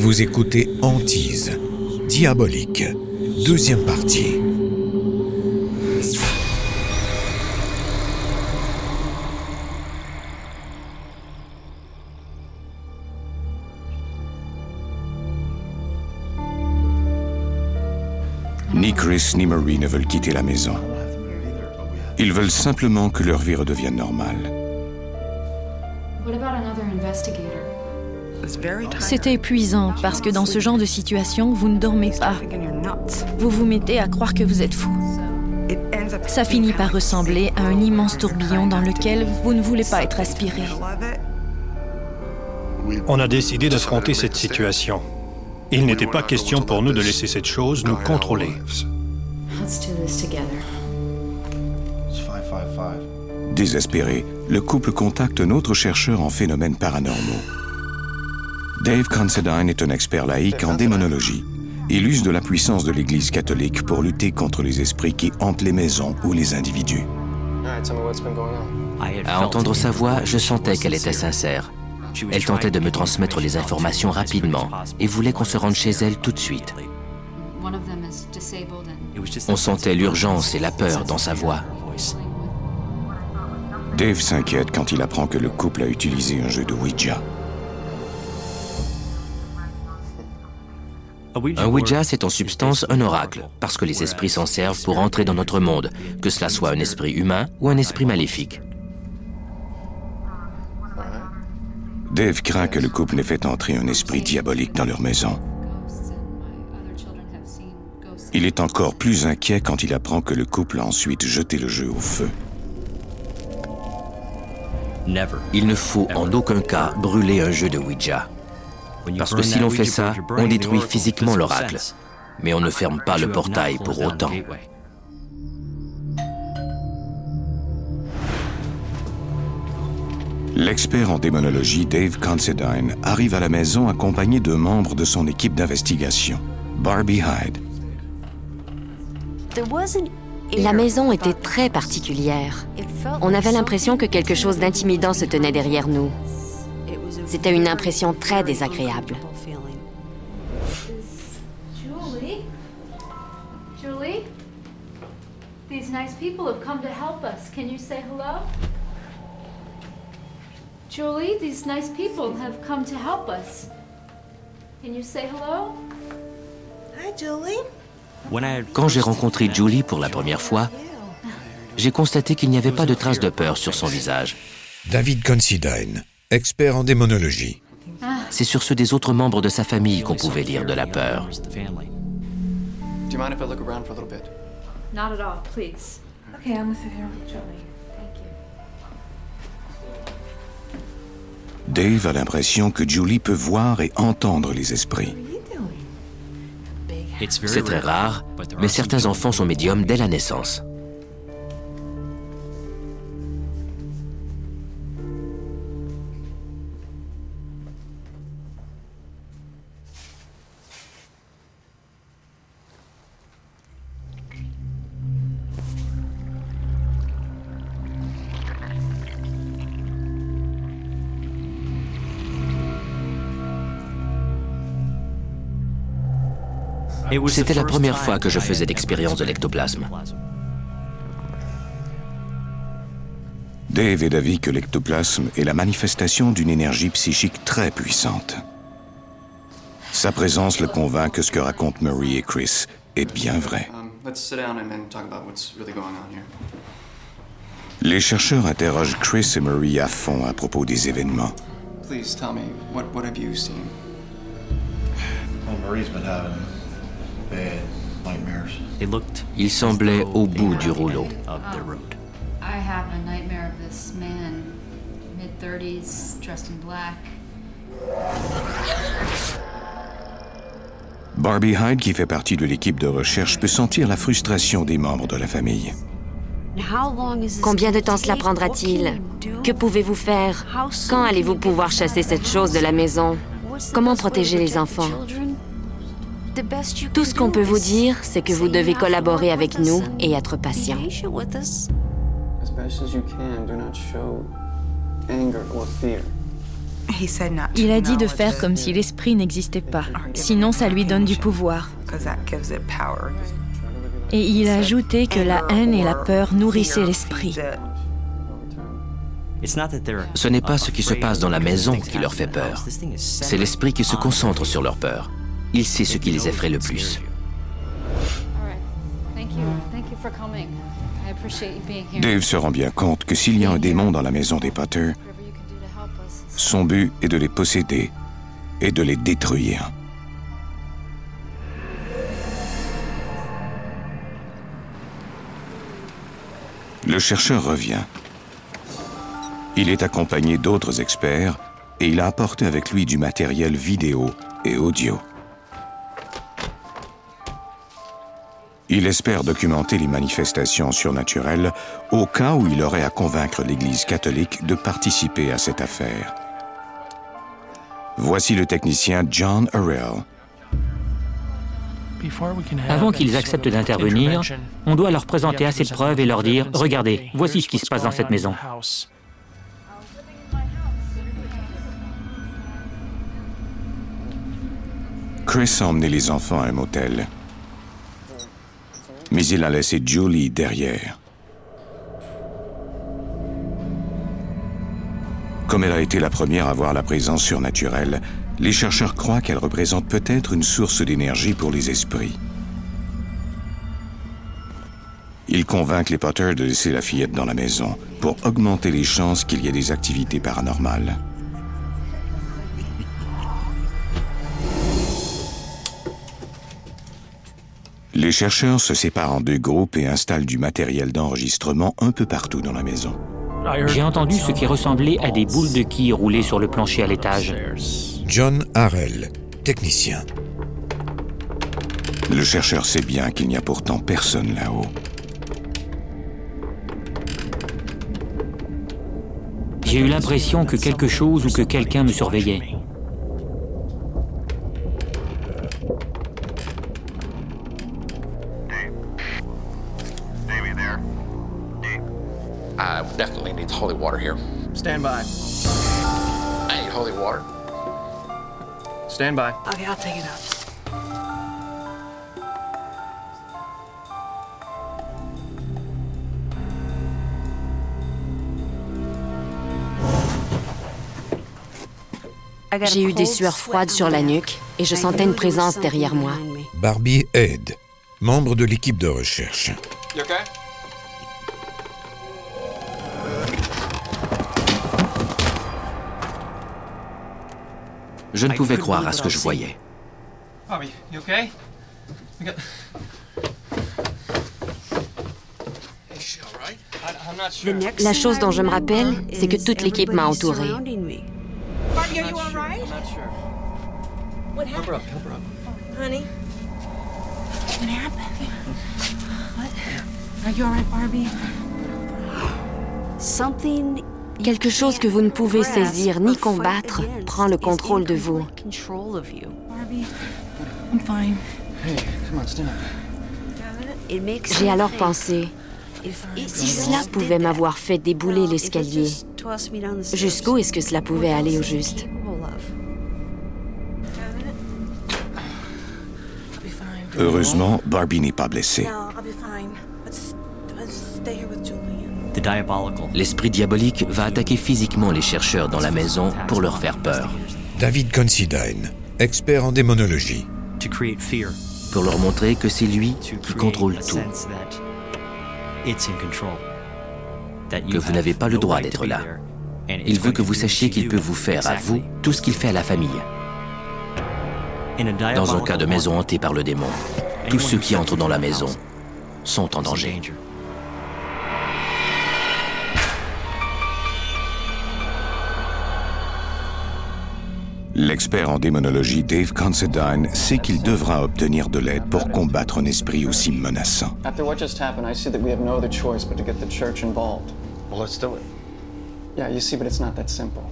Vous écoutez Antise, Diabolique, deuxième partie. Ni Chris ni Marie ne veulent quitter la maison. Ils veulent simplement que leur vie redevienne normale. C'était épuisant parce que dans ce genre de situation, vous ne dormez pas. Vous vous mettez à croire que vous êtes fou. Ça finit par ressembler à un immense tourbillon dans lequel vous ne voulez pas être aspiré. On a décidé d'affronter cette situation. Il n'était pas question pour nous de laisser cette chose nous contrôler. Désespéré, le couple contacte un autre chercheur en phénomènes paranormaux. Dave Considine est un expert laïque en démonologie. Il use de la puissance de l'Église catholique pour lutter contre les esprits qui hantent les maisons ou les individus. À entendre sa voix, je sentais qu'elle était sincère. Elle tentait de me transmettre les informations rapidement et voulait qu'on se rende chez elle tout de suite. On sentait l'urgence et la peur dans sa voix. Dave s'inquiète quand il apprend que le couple a utilisé un jeu de Ouija. Un Ouija, c'est en substance un oracle, parce que les esprits s'en servent pour entrer dans notre monde, que cela soit un esprit humain ou un esprit maléfique. Dave craint que le couple n'ait fait entrer un esprit diabolique dans leur maison. Il est encore plus inquiet quand il apprend que le couple a ensuite jeté le jeu au feu. Il ne faut en aucun cas brûler un jeu de Ouija. Parce que si l'on fait ça, on détruit physiquement l'oracle. Mais on ne ferme pas le portail pour autant. L'expert en démonologie Dave Considine arrive à la maison accompagné de membres de son équipe d'investigation, Barbie Hyde. La maison était très particulière. On avait l'impression que quelque chose d'intimidant se tenait derrière nous. C'était une impression très désagréable. Julie? Julie? These nice people have come to help us. Can you say hello? Julie, these nice people have come to help us. Can you say hello? Hi, Julie. Quand j'ai rencontré Julie pour la première fois, j'ai constaté qu'il n'y avait pas de traces de peur sur son visage. David Considine, expert en démonologie. C'est sur ceux des autres membres de sa famille qu'on pouvait lire de la peur. Dave a l'impression que Julie peut voir et entendre les esprits. C'est très rare, mais certains enfants sont médiums dès la naissance. C'était la première fois que je faisais l'expérience de l'ectoplasme. Dave est d'avis que l'ectoplasme est la manifestation d'une énergie psychique très puissante. Sa présence le convainc que ce que racontent Marie et Chris est bien vrai. Um, let's sit down and, and talk about what's really going on here. Les chercheurs interrogent Chris et Marie à fond à propos des événements. Please tell me, what, what have you seen? Well, Marie's been having nightmares. Il semblait au bout du rouleau. I have a nightmare of this man, mid 30s, dressed in black. Barbie Hyde, qui fait partie de l'équipe de recherche, peut sentir la frustration des membres de la famille. Combien de temps cela prendra-t-il? Que pouvez-vous faire? Quand allez-vous pouvoir chasser cette chose de la maison? Comment protéger les enfants? Tout ce qu'on peut vous dire, c'est que vous devez collaborer avec nous et être patient. As best as you can, do not show anger or fear. Il a dit de faire comme si l'esprit n'existait pas, sinon ça lui donne du pouvoir. Et il a ajouté que la haine et la peur nourrissaient l'esprit. Ce n'est pas ce qui se passe dans la maison qui leur fait peur. C'est l'esprit qui se concentre sur leur peur. Il sait ce qui les effraie le plus. Dave se rend bien compte que s'il y a un démon dans la maison des Potter, son but est de les posséder et de les détruire. Le chercheur revient. Il est accompagné d'autres experts et il a apporté avec lui du matériel vidéo et audio. Il espère documenter les manifestations surnaturelles au cas où il aurait à convaincre l'Église catholique de participer à cette affaire. Voici le technicien John Arrell. Avant qu'ils acceptent d'intervenir, on doit leur présenter assez de preuves et leur dire ⁇ Regardez, voici ce qui se passe dans cette maison ⁇ Chris a emmené les enfants à un motel. Mais il a laissé Julie derrière. Comme elle a été la première à voir la présence surnaturelle, les chercheurs croient qu'elle représente peut-être une source d'énergie pour les esprits. Ils convainquent les Potter de laisser la fillette dans la maison pour augmenter les chances qu'il y ait des activités paranormales. Les chercheurs se séparent en deux groupes et installent du matériel d'enregistrement un peu partout dans la maison. J'ai entendu ce qui ressemblait à des boules de quilles roulées sur le plancher à l'étage. John Harrell, technicien. Le chercheur sait bien qu'il n'y a pourtant personne là-haut. J'ai eu l'impression que quelque chose ou que quelqu'un me surveillait. Stand by. I need holy water. Stand by. Okay, I'll take it up. J'ai eu des sueurs froides sur la nuque et je sentais une présence derrière moi. Barbie Head, membre de l'équipe de recherche. You okay? Je ne pouvais croire à ce que je voyais. Bobby, you okay? Got... La chose dont je me rappelle, c'est que toute l'équipe m'a entouré. Quelque chose que vous ne pouvez saisir ni combattre prend le contrôle de vous. J'ai alors pensé, si cela pouvait m'avoir fait débouler l'escalier, jusqu'où est-ce que cela pouvait aller au juste? Heureusement, Barbie n'est pas blessée. L'esprit diabolique va attaquer physiquement les chercheurs dans la maison pour leur faire peur, David Considine, expert en démonologie. pour leur montrer que c'est lui qui contrôle tout, que vous n'avez pas le droit d'être là. Il veut que vous sachiez qu'il peut vous faire à vous tout ce qu'il fait à la famille. Dans un cas de maison hantée par le démon, tous ceux qui entrent dans la maison sont en danger. L'expert en démonologie Dave Considine sait qu'il devra obtenir de l'aide pour combattre un esprit aussi menaçant. After what just happened, I see that we have no other choice but to get the church involved. Well, let's do it. Yeah, you see, but it's not that simple.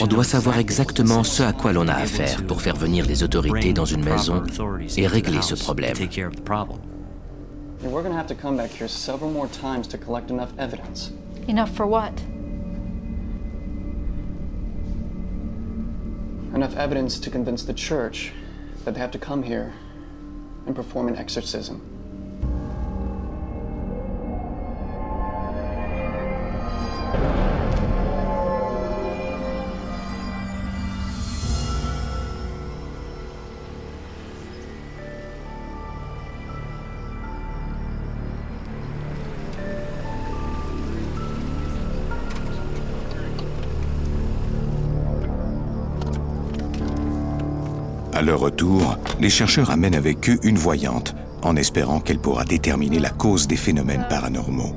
On doit savoir exactement ce à quoi l'on a affaire pour faire venir les autorités dans une maison et régler ce problème. Yeah, we're gonna have to come back here several more times to collect enough evidence. Enough for what? Enough evidence to convince the church that they have to come here and perform an exorcism. À leur retour, les chercheurs amènent avec eux une voyante, en espérant qu'elle pourra déterminer la cause des phénomènes paranormaux.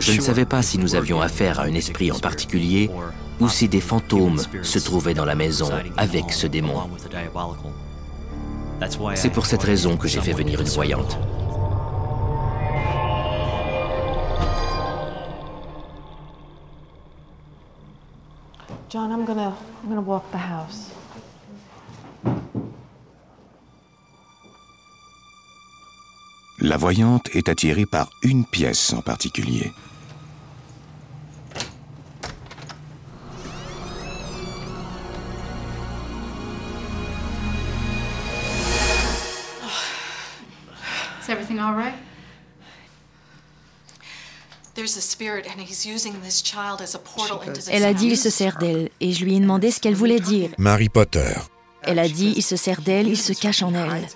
Je ne savais pas si nous avions affaire à un esprit en particulier ou si des fantômes se trouvaient dans la maison avec ce démon. C'est pour cette raison que j'ai fait venir une voyante. John, I'm gonna walk the house. La voyante est attirée par une pièce en particulier. Elle a dit il se sert d'elle et je lui ai demandé ce qu'elle voulait dire. Mary Potter. Elle a dit il se sert d'elle, il se cache en elle.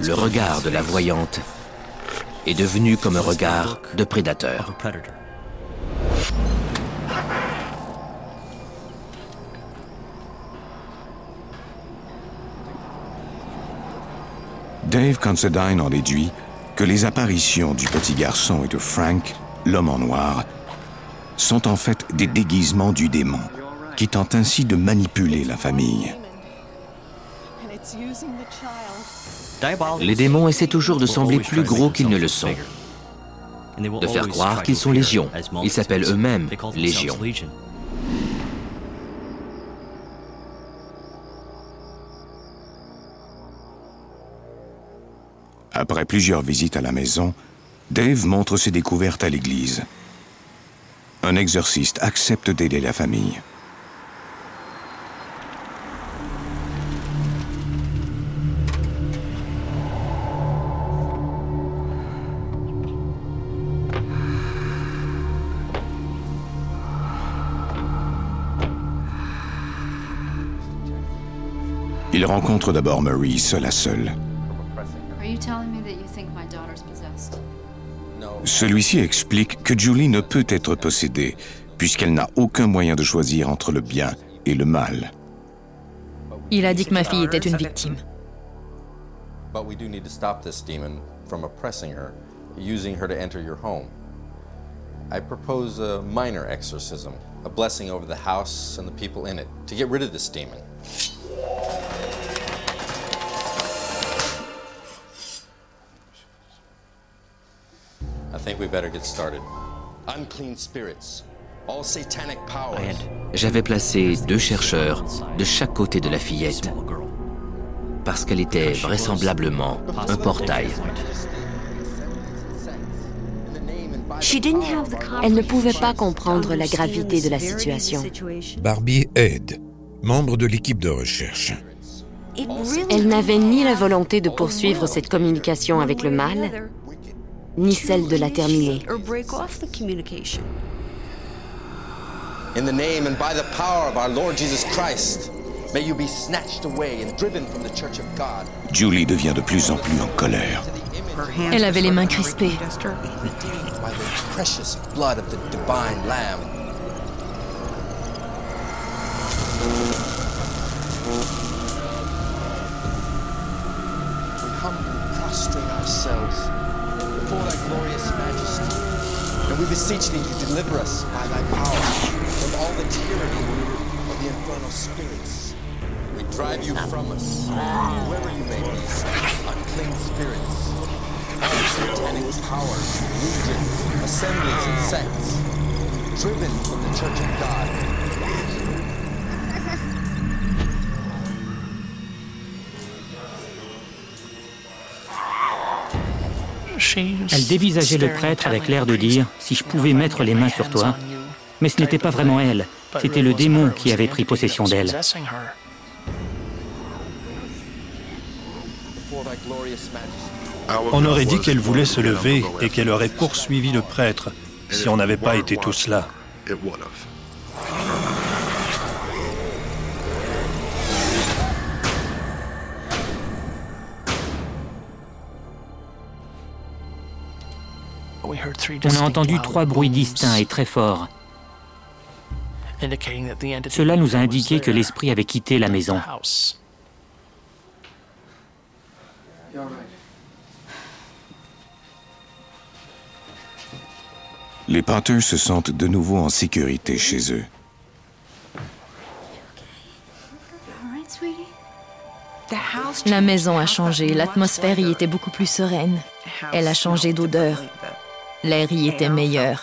Le regard de la voyante est devenu comme un regard de prédateur. Dave Considine en déduit que les apparitions du petit garçon et de Frank, l'homme en noir, sont en fait des déguisements du démon, qui tente ainsi de manipuler la famille. Les démons essaient toujours de sembler plus gros qu'ils ne le sont, de faire croire qu'ils sont légions. Ils s'appellent eux-mêmes légions. Après plusieurs visites à la maison, Dave montre ses découvertes à l'église. Un exorciste accepte d'aider la famille. Il rencontre d'abord Marie seule à seule. Are you telling me that you think my daughter's possessed? Celui-ci explique que Julie ne peut être possédée, puisqu'elle n'a aucun moyen de choisir entre le bien et le mal. Il a dit que ma fille était une victime. But we do need to stop this demon from oppressing her, using her to enter your home. I propose a minor exorcism, a blessing over the house and the people in it, to get rid of this demon. J'avais placé deux chercheurs de chaque côté de la fillette, parce qu'elle était vraisemblablement un portail. Elle ne pouvait pas comprendre la gravité de la situation. Barbie Head, membre de l'équipe de recherche. Elle n'avait ni la volonté de poursuivre cette communication avec le mal, ni celle de la terminer. In the name and by the power of our Lord Jesus Christ, may you be snatched away and driven from the church of God. Julie devient de plus en plus en colère. Elle avait les mains crispées. By the precious blood of the divine Lamb. We humbly prostrate ourselves before thy glorious majesty. And we beseech thee to deliver us by thy power from all the tyranny of the infernal spirits. We drive you from us, whoever you may be, unclean spirits, all satanic powers, legions, assemblies, and sects, driven from the Church of God. Elle dévisageait le prêtre avec l'air de dire ⁇ Si je pouvais mettre les mains sur toi ⁇ mais ce n'était pas vraiment elle, c'était le démon qui avait pris possession d'elle. On aurait dit qu'elle voulait se lever et qu'elle aurait poursuivi le prêtre si on n'avait pas été tous là. On a entendu trois bruits distincts et très forts. Cela nous a indiqué que l'esprit avait quitté la maison. Les Panthers se sentent de nouveau en sécurité chez eux. La maison a changé, l'atmosphère y était beaucoup plus sereine. Elle a changé d'odeur. L'air y était meilleur.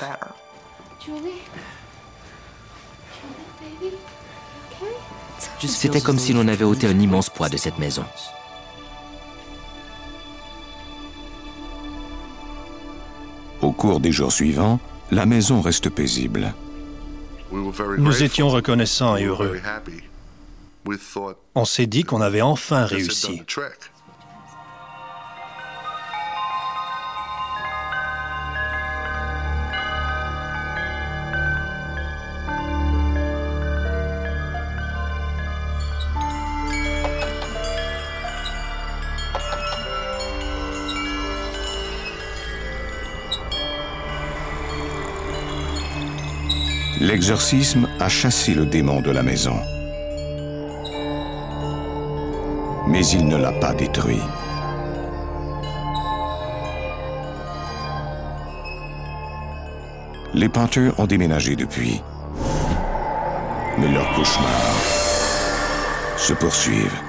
C'était comme si l'on avait ôté un immense poids de cette maison. Au cours des jours suivants, la maison reste paisible. Nous étions reconnaissants et heureux. On s'est dit qu'on avait enfin réussi. L'exorcisme a chassé le démon de la maison. Mais il ne l'a pas détruit. Les Panthers ont déménagé depuis. Mais leurs cauchemars se poursuivent.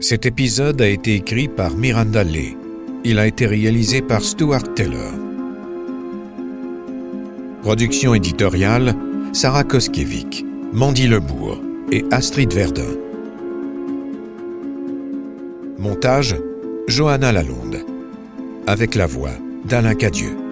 Cet épisode a été écrit par Miranda Lee. Il a été réalisé par Stuart Taylor. Production éditoriale Sarah Koskiewicz, Mandy Lebourg et Astrid Verdun. Montage Johanna Lalonde. Avec la voix d'Alain Cadieux.